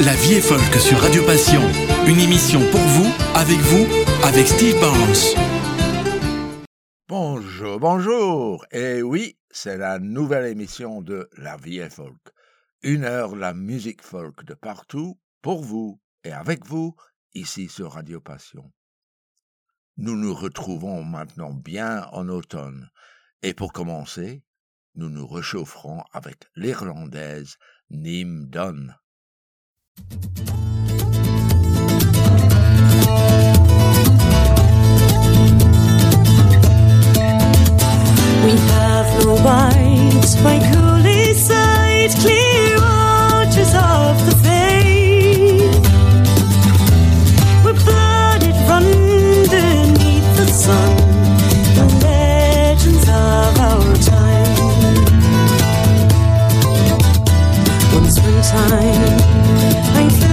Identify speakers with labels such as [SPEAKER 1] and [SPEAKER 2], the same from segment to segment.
[SPEAKER 1] La vie est folk sur Radio Passion. Une émission pour vous, avec vous, avec Steve Barnes.
[SPEAKER 2] Bonjour, bonjour. Et oui, c'est la nouvelle émission de La vie est folk. Une heure la musique folk de partout, pour vous et avec vous, ici sur Radio Passion. Nous nous retrouvons maintenant bien en automne. Et pour commencer, nous nous réchaufferons avec l'Irlandaise Nim Dunn.
[SPEAKER 3] We have no rights by coolly side, clear waters of the faith. We're blooded run beneath the sun, the legends of our time. One springtime, 爱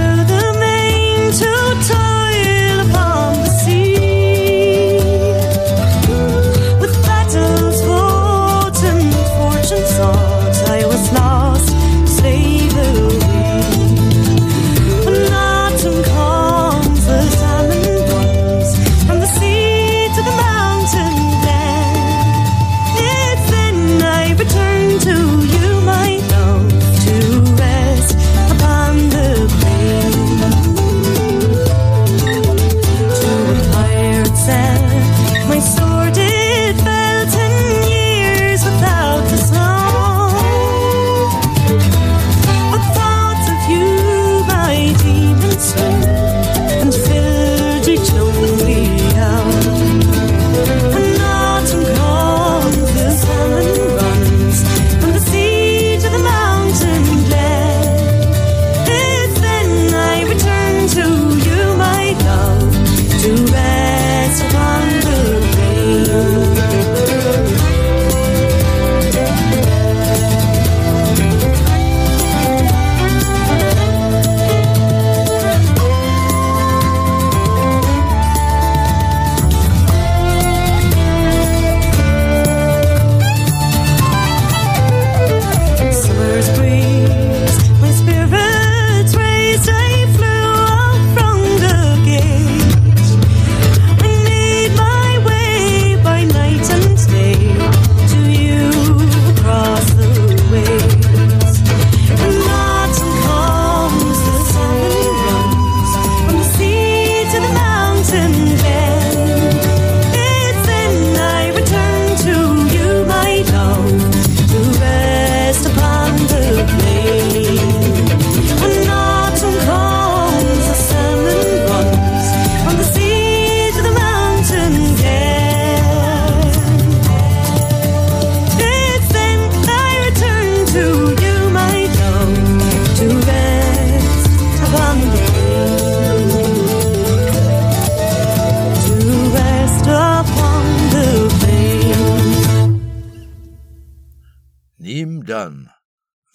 [SPEAKER 2] Nim Dunn,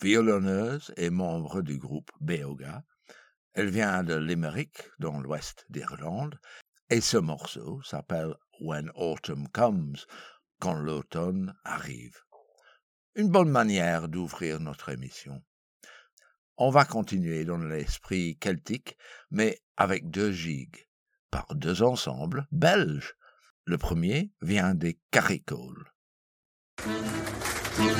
[SPEAKER 2] violonneuse et membre du groupe Beoga. Elle vient de Limerick, dans l'ouest d'Irlande, et ce morceau s'appelle When Autumn Comes, quand l'automne arrive. Une bonne manière d'ouvrir notre émission. On va continuer dans l'esprit celtique, mais avec deux gigues, par deux ensembles belges. Le premier vient des Caricoles.
[SPEAKER 3] Thank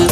[SPEAKER 3] you.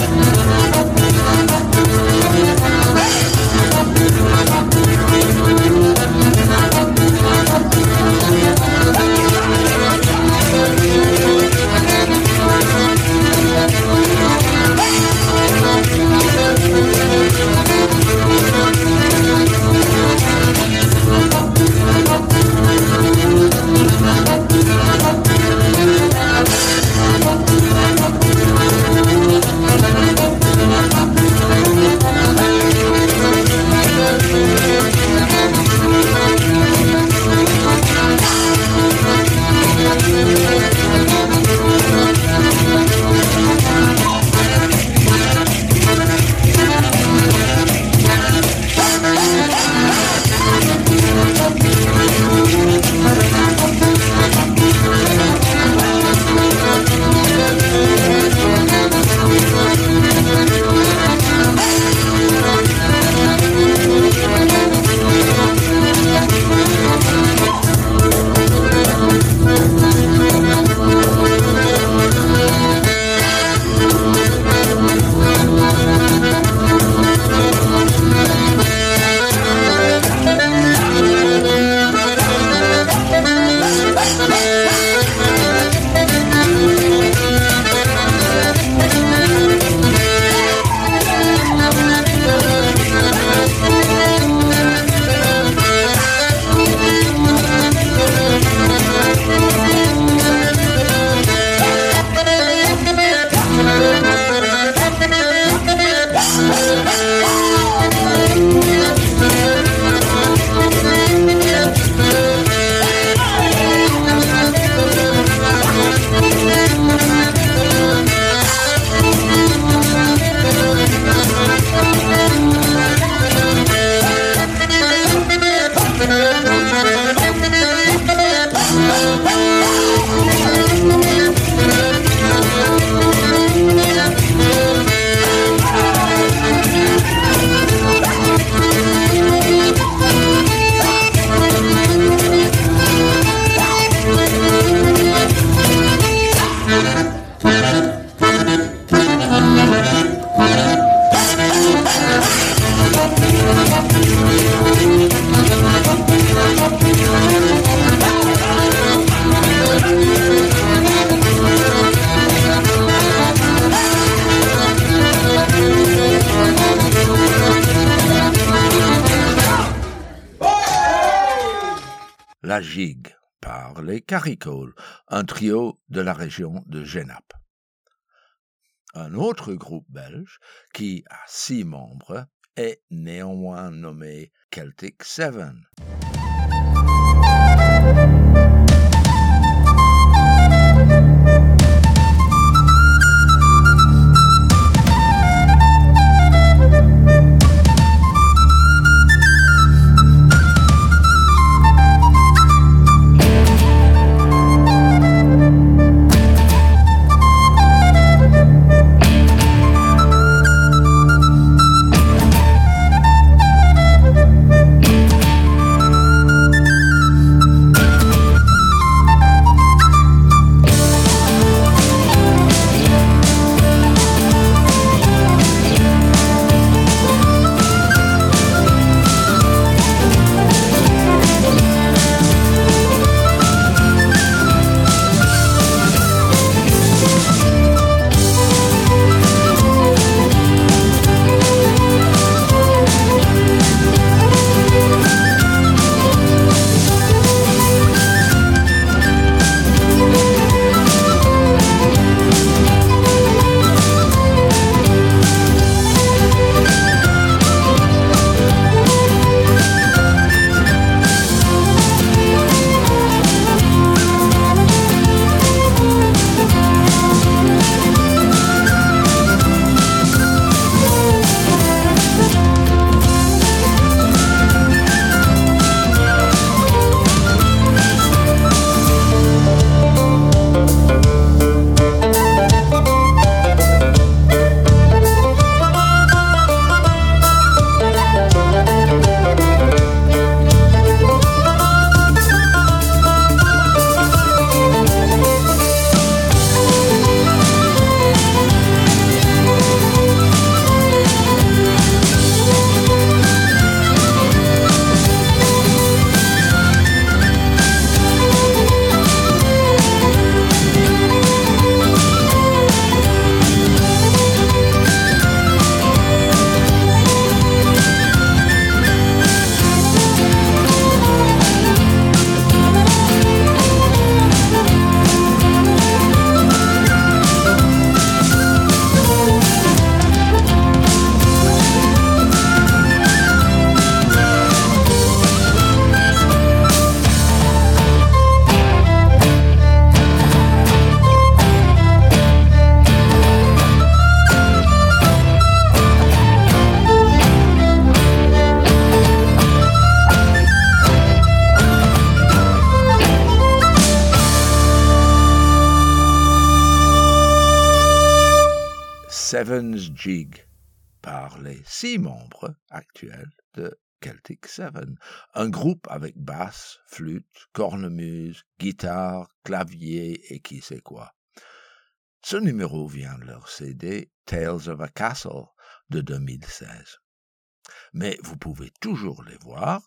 [SPEAKER 2] La Gigue par les Caricoles, un trio de la région de Genappe. Un autre groupe belge, qui a six membres, est néanmoins nommé Celtic Seven. Par les six membres actuels de Celtic Seven, un groupe avec basse, flûte, cornemuse, guitare, clavier et qui sait quoi. Ce numéro vient de leur CD Tales of a Castle de 2016. Mais vous pouvez toujours les voir.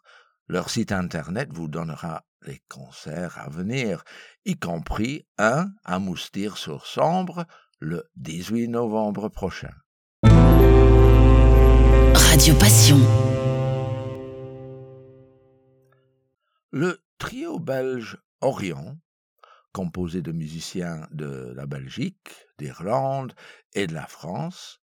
[SPEAKER 2] Leur site internet vous donnera les concerts à venir, y compris un à Moustir sur Sambre le 18 novembre prochain.
[SPEAKER 4] Radio Passion.
[SPEAKER 2] Le trio belge Orion, composé de musiciens de la Belgique, d'Irlande et de la France,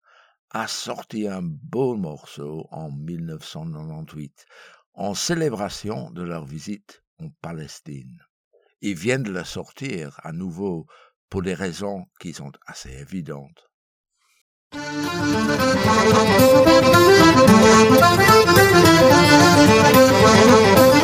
[SPEAKER 2] a sorti un beau morceau en 1998 en célébration de leur visite en Palestine. Ils viennent de la sortir à nouveau pour des raisons qui sont assez évidentes. Thank you.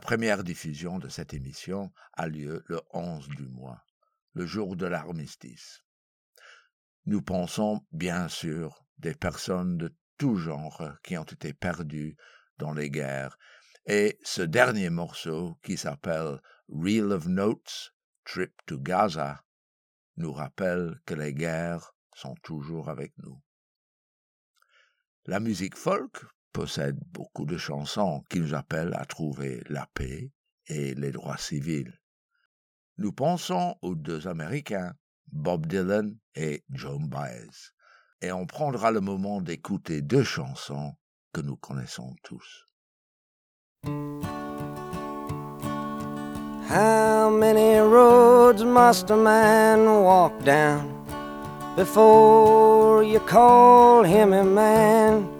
[SPEAKER 2] Première diffusion de cette émission a lieu le 11 du mois, le jour de l'armistice. Nous pensons bien sûr des personnes de tout genre qui ont été perdues dans les guerres et ce dernier morceau qui s'appelle Reel of Notes, Trip to Gaza, nous rappelle que les guerres sont toujours avec nous. La musique folk possède beaucoup de chansons qui nous appellent à trouver la paix et les droits civils. Nous pensons aux deux Américains, Bob Dylan et Joan Baez, et on prendra le moment d'écouter deux chansons que nous connaissons tous.
[SPEAKER 4] How many roads must a man walk down before you call him a man?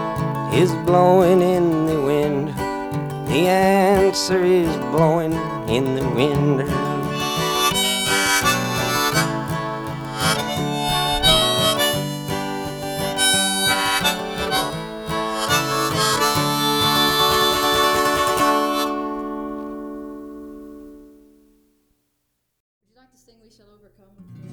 [SPEAKER 4] is blowing in the wind. The answer is blowing in the wind.
[SPEAKER 5] Would you like to sing We Shall Overcome?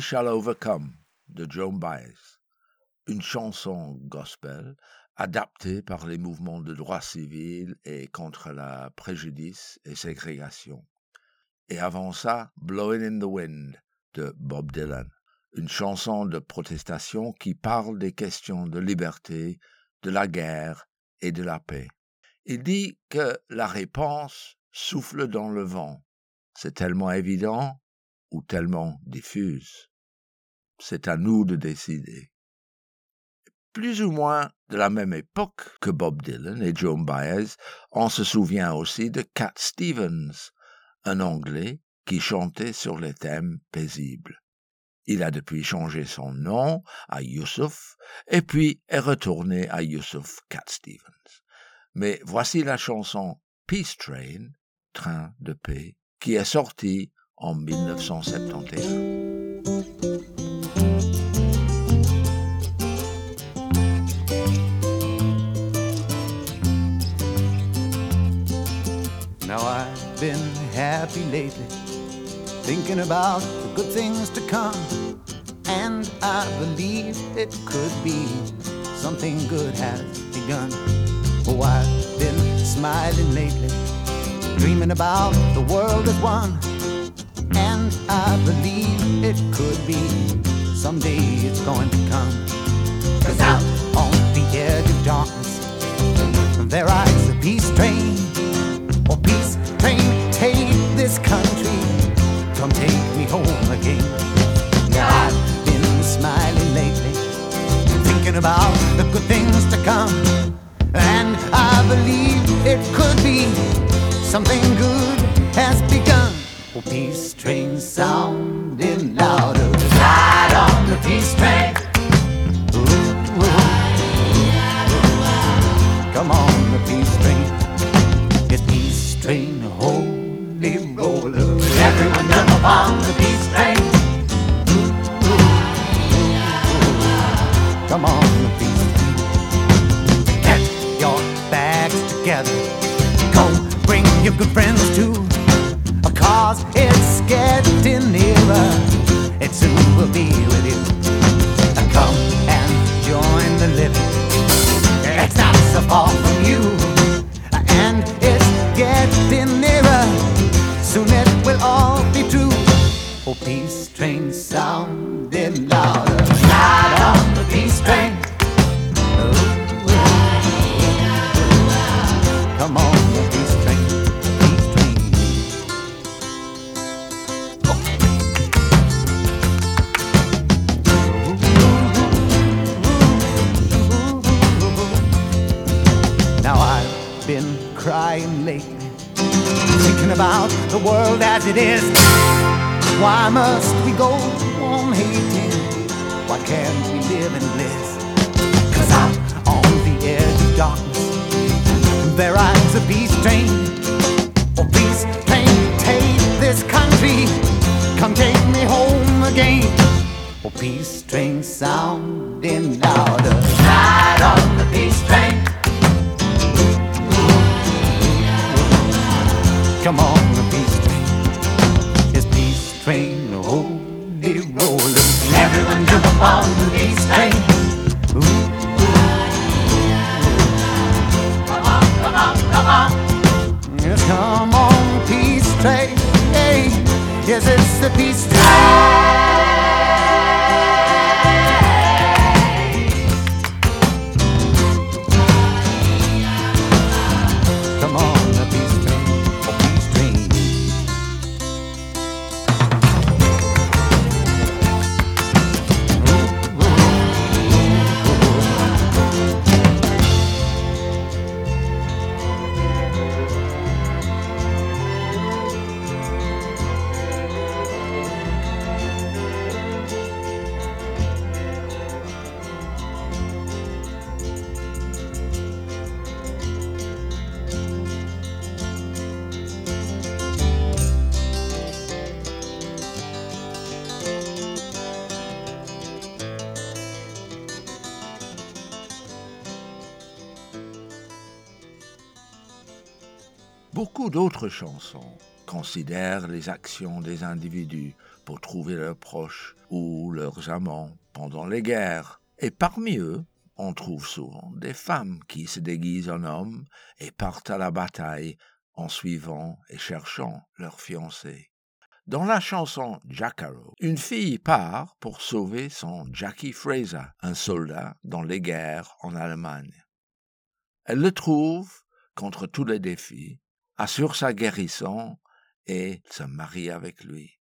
[SPEAKER 2] Shall Overcome de Joan Baez, une chanson gospel adaptée par les mouvements de droit civil et contre la préjudice et ségrégation. Et avant ça, Blowing in the Wind de Bob Dylan, une chanson de protestation qui parle des questions de liberté, de la guerre et de la paix. Il dit que la réponse souffle dans le vent. C'est tellement évident ou tellement diffuse. C'est à nous de décider. Plus ou moins de la même époque que Bob Dylan et Joan Baez, on se souvient aussi de Cat Stevens, un Anglais qui chantait sur les thèmes paisibles. Il a depuis changé son nom à Yusuf et puis est retourné à Yusuf Cat Stevens. Mais voici la chanson Peace Train, Train de paix, qui est sortie en 1971.
[SPEAKER 6] Now I've been happy lately, thinking about the good things to come. And I believe it could be something good has begun. Oh, I've been smiling lately, dreaming about the world as one. I believe it could be someday it's going to come. Cause out on the edge of darkness, there rides the peace train. Oh, peace train, take this country. Come take me home again. Now I've been smiling lately, thinking about the good things to come. And I believe it could be something Why must we go on hating? Why can't we live in bliss? Cause out on the edge of darkness, there rides a peace train. Oh, peace train, take this country. Come take me home again. Oh, peace train sounding louder. Ride on the peace train. Come on, on the peace train. Ooh, Come on, come on, come on. Yes, come on, peace train. Yes, it's the peace train.
[SPEAKER 2] Chansons considèrent les actions des individus pour trouver leurs proches ou leurs amants pendant les guerres. Et parmi eux, on trouve souvent des femmes qui se déguisent en hommes et partent à la bataille en suivant et cherchant leur fiancé. Dans la chanson Jacaro, une fille part pour sauver son Jackie Fraser, un soldat dans les guerres en Allemagne. Elle le trouve contre tous les défis, assure sa guérison et se marie avec lui.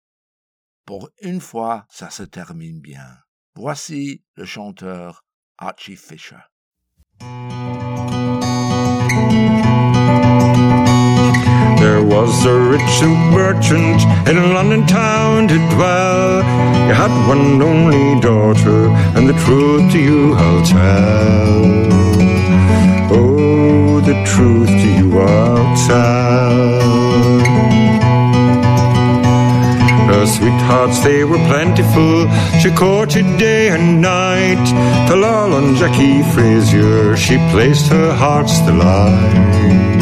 [SPEAKER 2] Pour une fois, ça se termine bien. Voici le chanteur Archie Fisher.
[SPEAKER 7] There was a rich merchant in London town to dwell. He had one only daughter, and the truth to you I'll tell. Truth to you I'll. Her sweethearts, they were plentiful. She courted day and night. Till all on Jackie Frazier, she placed her heart's delight.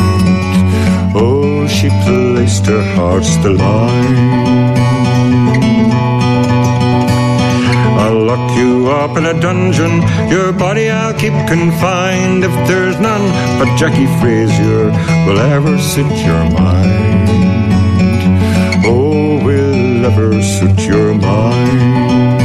[SPEAKER 7] Oh, she placed her heart's delight. Lock you up in a dungeon, your body I'll keep confined. If there's none but Jackie Frazier will ever suit your mind. Oh, will ever suit your mind.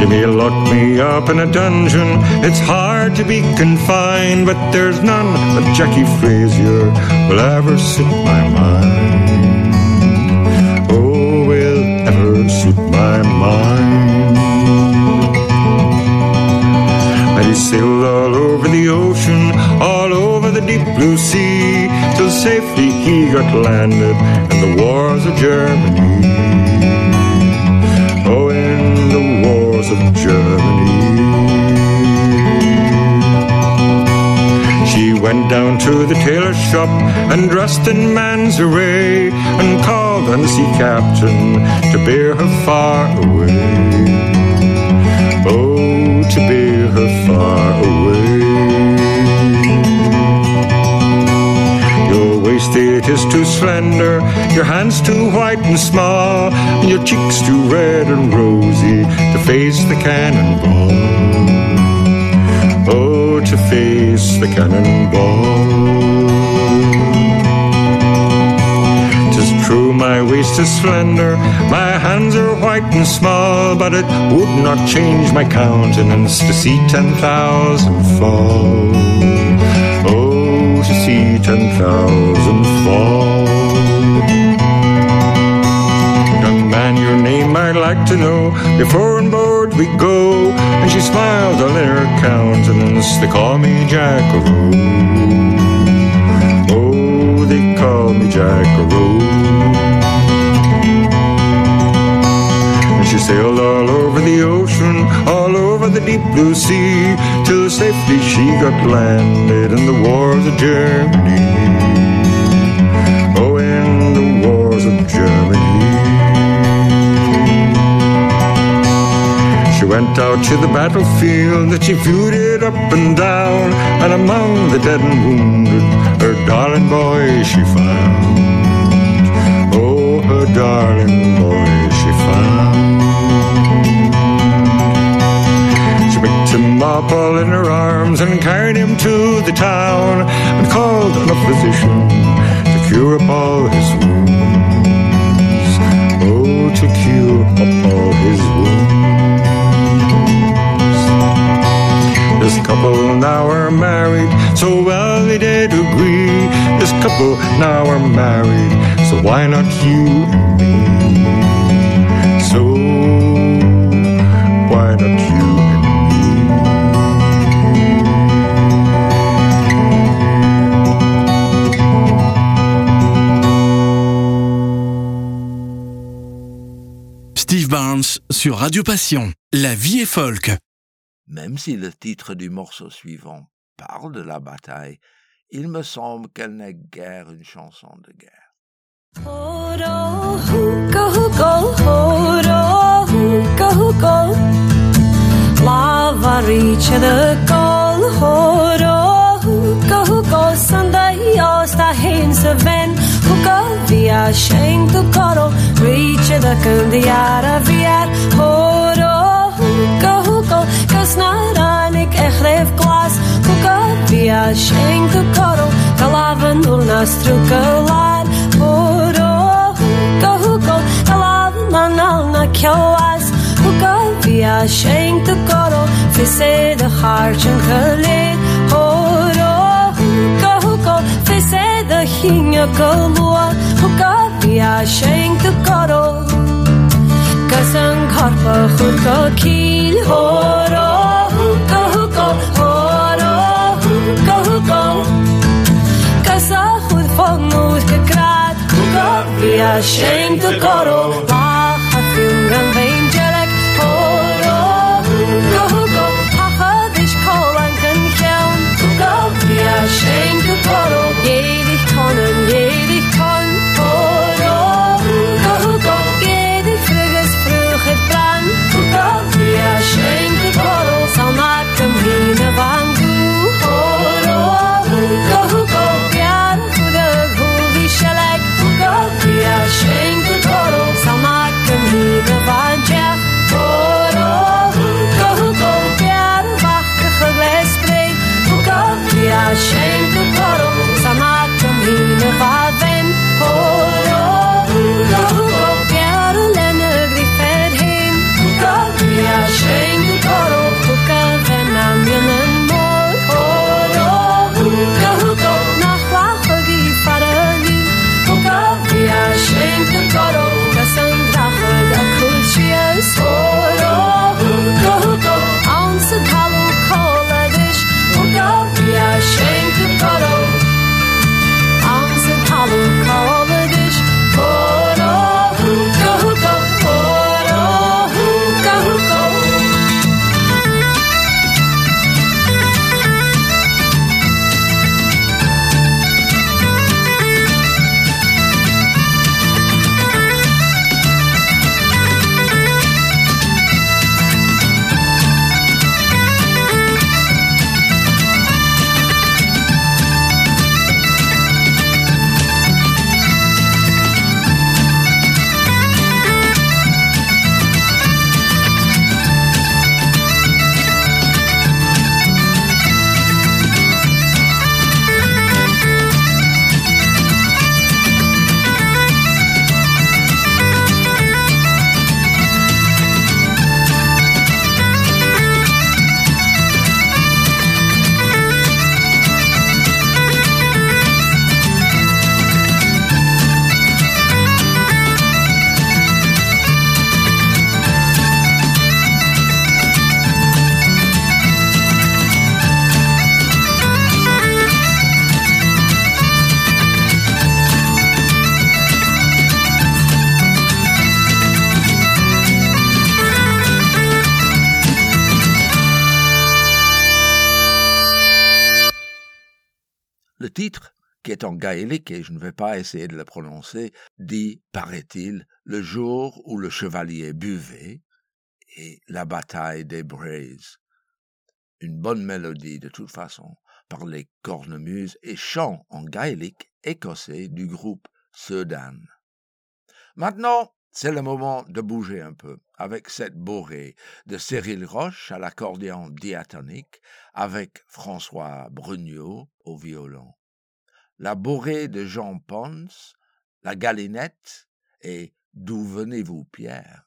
[SPEAKER 7] You may lock me up in a dungeon, it's hard to be confined, but there's none but Jackie Frazier will ever suit my mind. My. And he sailed all over the ocean, all over the deep blue sea, till safely he got landed in the wars of Germany. Oh, in the wars of Germany. She went down to the tailor shop and dressed in man's array and called on the sea captain to bear her far away. Oh, to bear her far away. Your waist it is too slender, your hands too white and small, and your cheeks too red and rosy to face the cannonball. Oh, to face the cannonball. My waist is slender, my hands are white and small, but it would not change my countenance to see ten thousand fall. Oh, to see ten thousand fall. Young man, your name I'd like to know before on board we go. And she smiled on her countenance. They call me Jackaroo. Oh, they call me Jackaroo. Sailed all over the ocean, all over the deep blue sea, till safely she got landed in the wars of Germany. Oh, in the wars of Germany. She went out to the battlefield and she viewed it up and down, and among the dead and wounded, her darling boy she found. Oh, her darling boy all in her arms and carried him to the town and called on a physician to cure up all his wounds. Oh, to cure up all his wounds. This couple now are married, so well they did agree. This couple now are married, so why not you and me?
[SPEAKER 1] Sur Radio Passion. La vie est folk.
[SPEAKER 2] Même si le titre du morceau suivant parle de la bataille, il me semble qu'elle n'est guère une chanson de guerre.
[SPEAKER 3] Lava goal, horo. Sunday, osta
[SPEAKER 8] ven Cucò via scento coro Rice da kandiara viar Horo huko huko Kasnaranik ehrev glas Cucò via scento coro Kalavan ul nastru kalar Horo huko huko Kalavan al na kjoas Cucò via scento coro Fise de harchen gelid tinha calor O que viagem que coro Que sancorpa ruca quil horo Ruca ruca horo Ruca ruca Que sa rud que krat O cabia viagem que corou Lá a
[SPEAKER 2] fio et je ne vais pas essayer de le prononcer, dit, paraît-il, le jour où le chevalier buvait et la bataille des braises. Une bonne mélodie de toute façon, par les cornemuses et chant en gaélique écossais du groupe Sedan. Maintenant, c'est le moment de bouger un peu avec cette borée de Cyril Roche à l'accordéon diatonique avec François Brugnot au violon. La borée de Jean Pons, la galinette et D'où venez-vous, Pierre?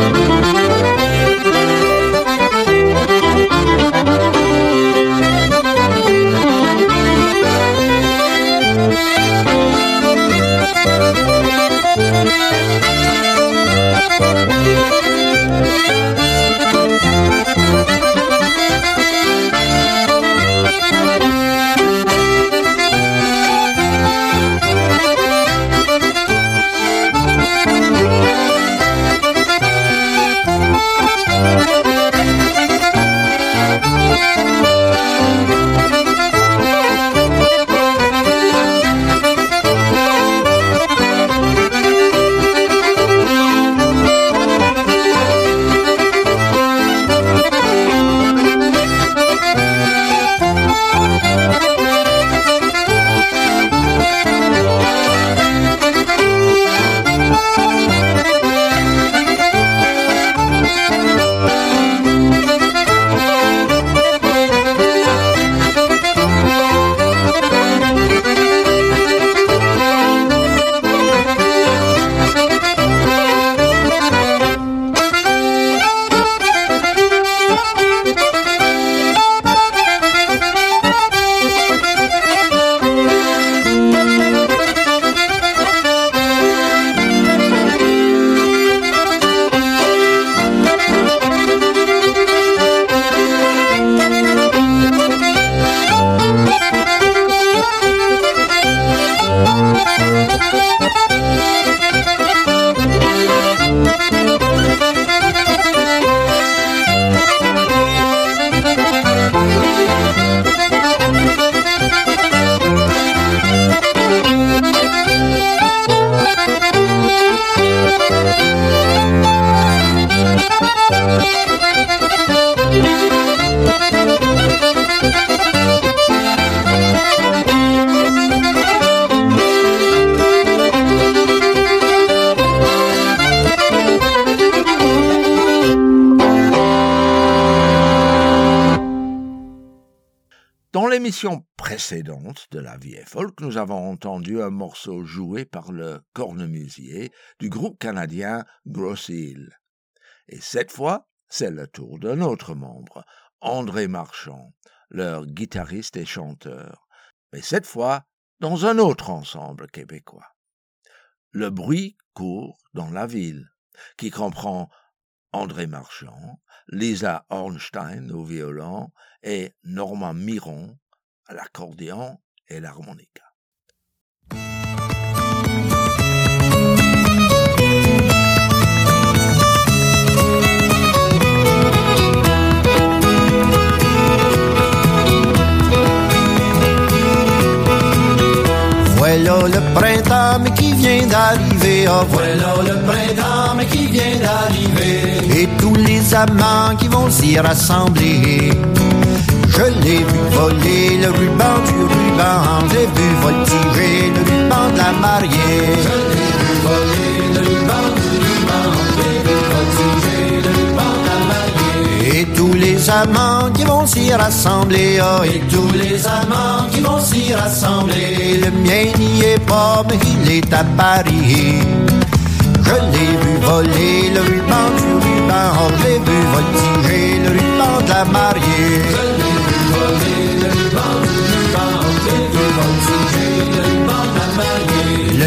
[SPEAKER 8] Música
[SPEAKER 2] l'émission précédente de La vie folk, nous avons entendu un morceau joué par le cornemusier du groupe canadien Gross Hill. Et cette fois, c'est le tour d'un autre membre, André Marchand, leur guitariste et chanteur, mais cette fois dans un autre ensemble québécois. Le bruit court dans la ville, qui comprend André Marchand, Lisa Ornstein au violon et Norma Miron l'accordéon et l'harmonica.
[SPEAKER 9] Voilà le printemps qui vient d'arriver, oh voilà le printemps qui vient d'arriver. Et tous les amants qui vont s'y rassembler. Je l'ai vu voler le ruban du ruban, j'ai vu voltiger le ruban de la mariée. Je l'ai vu voler le ruban du ruban, j'ai vu voltiger le ruban de la mariée. Et tous les amants qui vont s'y rassembler, oh, et tous les amants qui vont s'y rassembler. Le mien n'y est pas, mais il est à Paris. Je l'ai vu voler le ruban du ruban, oh, j'ai vu voltiger le ruban de la mariée.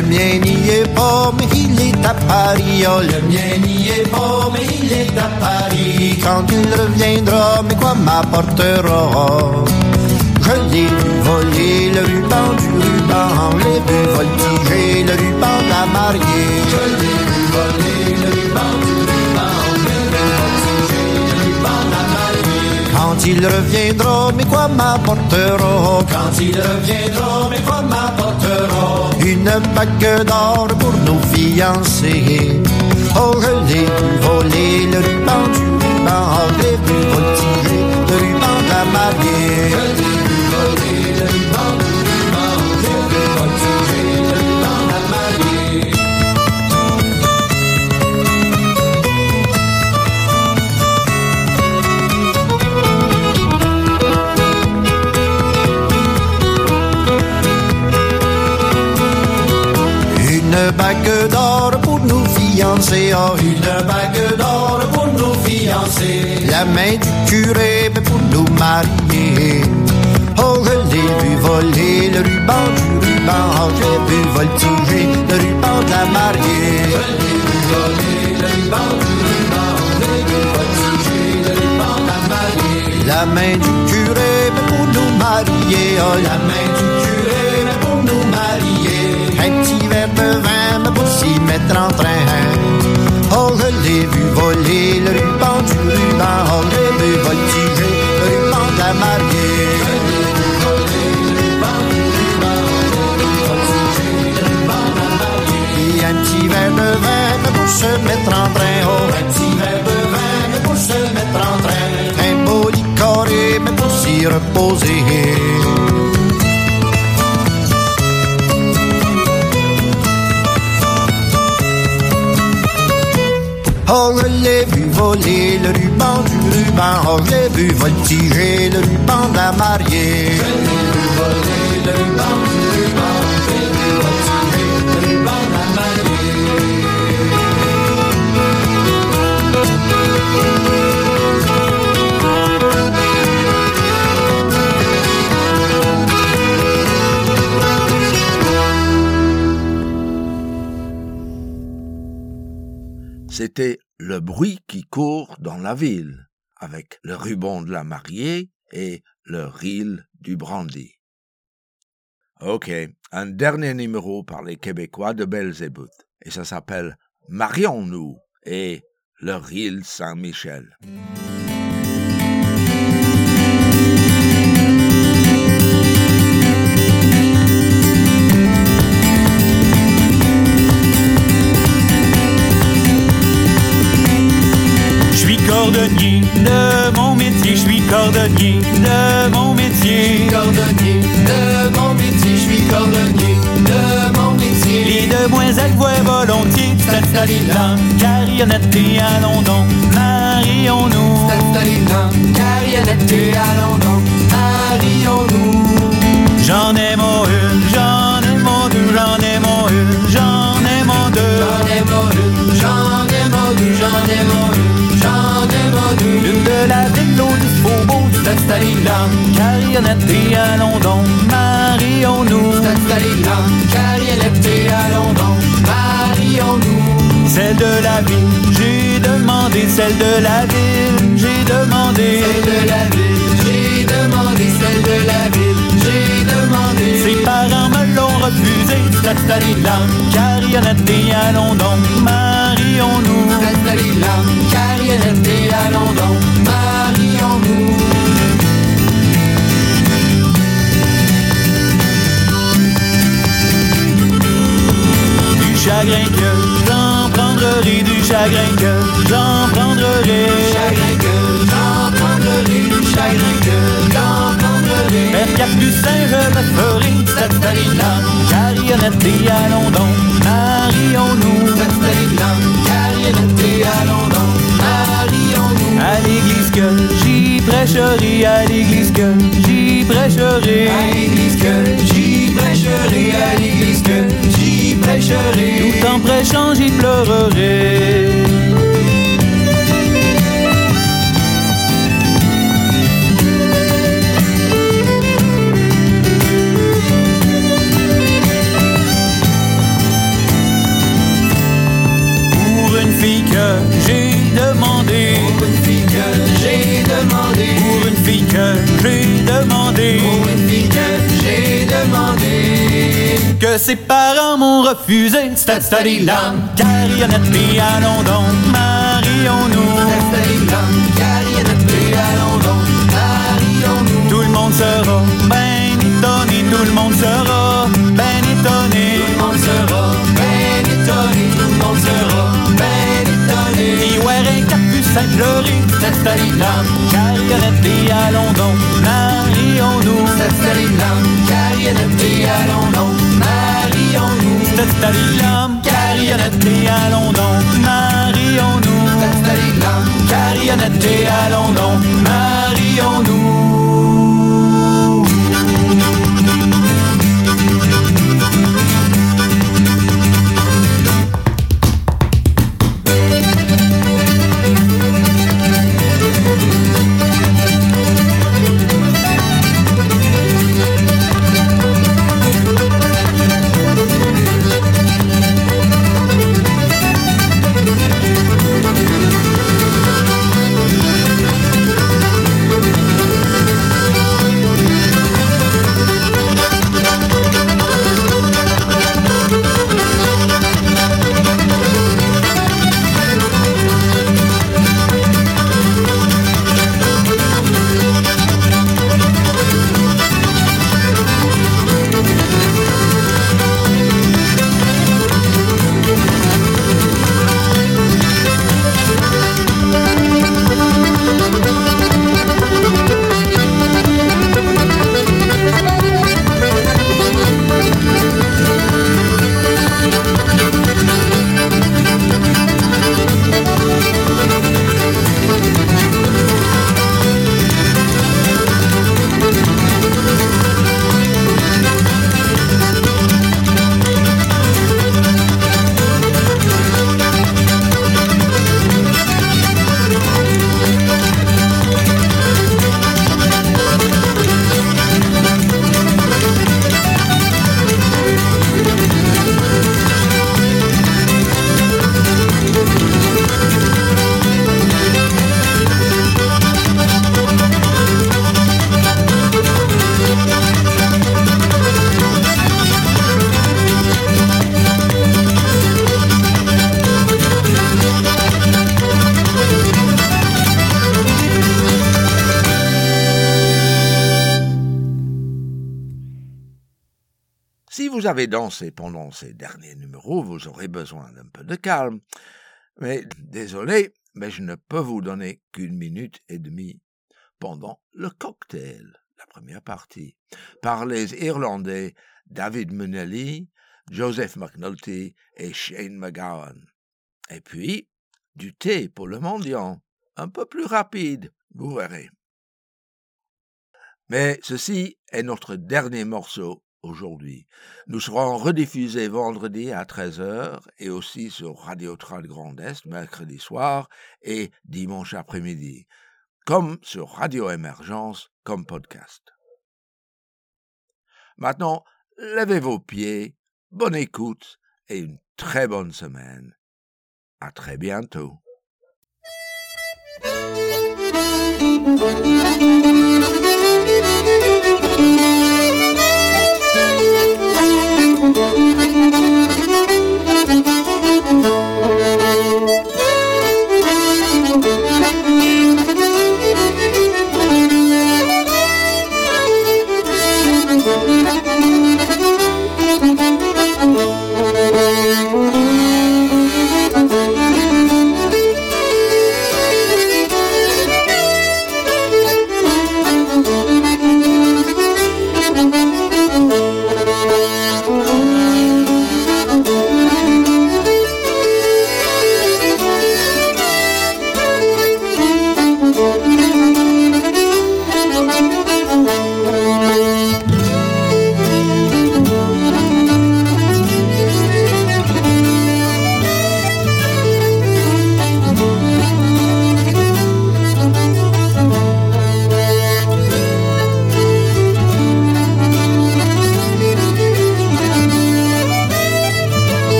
[SPEAKER 9] Le mien n'y est pas, mais il est à Paris, oh, le mien n'y est pas, mais il est à Paris. Quand il reviendra, mais quoi m'apportera? Je l'ai voler le ruban du ruban, l'ai vu voltiger le ruban de la mariée. Je l'ai Quand il reviendra, mais quoi m'apportera? Quand il reviendra, mais quoi m'apportera? Une bague d'or pour nos fiancés. Oh, je l'ai vu voler le ruban du ruban, voltiger le ruban de la mariée. Une bague d'or pour nous fiancer, oh, une bague d'or pour nous fiancer. La main du curé pour nous marier. Oh, je l'ai vu voler le ruban du ruban, oh, j'ai vu voltiger le ruban de la mariée. Je l'ai vu voler le ruban du ruban, j'ai vu le ruban de la. La main du curé pour nous marier, oh, la main mettre en train. Oh, je l'ai vu voler le ruban du ruban, oh. Je l'ai voltiger le ruban de la mariée. Et un petit de pour se mettre en train, oh, un petit verre de vin pour se mettre en train. Un beau licoré mais pour s'y reposer. Oh, je l'ai vu voler le ruban du ruban. Oh, je l'ai vu voltiger le ruban de la mariée. Je l'ai vu voler le ruban du ruban. J'ai vu voltiger le ruban de la.
[SPEAKER 2] C'était le bruit qui court dans la ville, avec le ruban de la mariée et le ril du brandy. Ok, un dernier numéro par les Québécois de Belzébuth, et ça s'appelle Marions-nous et le ril Saint-Michel.
[SPEAKER 10] Cordonnier de mon métier, je suis cordonnier de mon métier.
[SPEAKER 9] Cordonnier de mon métier, je suis cordonnier de mon métier.
[SPEAKER 10] Les demoiselles voient volontiers s'installer là, carrionnette et allons donc, marions-nous.
[SPEAKER 9] S'installer là, carrionnette et allons donc,
[SPEAKER 10] marions-nous. J'en ai mon une, j'en ai mon deux, j'en ai mon une, j'en ai mon deux. J'en ai mon une, j'en ai mon deux, j'en ai mon une, L'une de la ville, l'autre du faubourg, Stalingrad. Carionnette et allons donc, marions-nous. Stalingrad, carionnette et allons donc, marions-nous. Celle de la ville, j'ai demandé, celle de la ville, j'ai demandé. Celle de la ville, refusé, Stade Stalingrad, carionnette et allons donc, marions-nous. Stade Stalingrad, carionnette et allons donc, marions-nous. du chagrin que j'en prendrai, du chagrin que j'en prendrai. Du chagrin que j'en prendrai, du chagrin Vers Capucin, je me ferai, cette Stalingrad, carionnette et allons donc, marions-nous. Cette Stalingrad, carionnette et allons donc, marions-nous. À l'église que j'y prêcherai, à l'église que j'y prêcherai. À l'église que j'y prêcherai, à l'église que j'y prêcherai. Tout en prêchant, j'y pleurerai. Ses parents m'ont refusé. Stade Stalingrad, carionnette et allons donc, marions-nous. Stade Stalingrad, carionnette et allons donc, marions-nous. Tout le monde sera ben étonné, tout le monde sera ben étonné. Tout le monde sera ben étonné, tout le monde sera Stalingrad, carionnette et allons donc, marions-nous. Carionnette et allons donc, marions-nous. Carionnette et allons donc, marions-nous. Carionnette et allons donc, marions-nous.
[SPEAKER 2] Avez dansé pendant ces derniers numéros, vous aurez besoin d'un peu de calme. Mais désolé, mais je ne peux vous donner qu'une minute et demie pendant le cocktail, la première partie, par les Irlandais David Munnelly, Joseph McNulty et Shane McGowan. Et puis, du thé pour le mendiant, un peu plus rapide, vous verrez. Mais ceci est notre dernier morceau aujourd'hui. Nous serons rediffusés vendredi à 13h et aussi sur Radio Trad Grand Est mercredi soir et dimanche après-midi, comme sur Radio Émergence comme podcast. Maintenant, levez vos pieds, bonne écoute et une très bonne semaine. À très bientôt.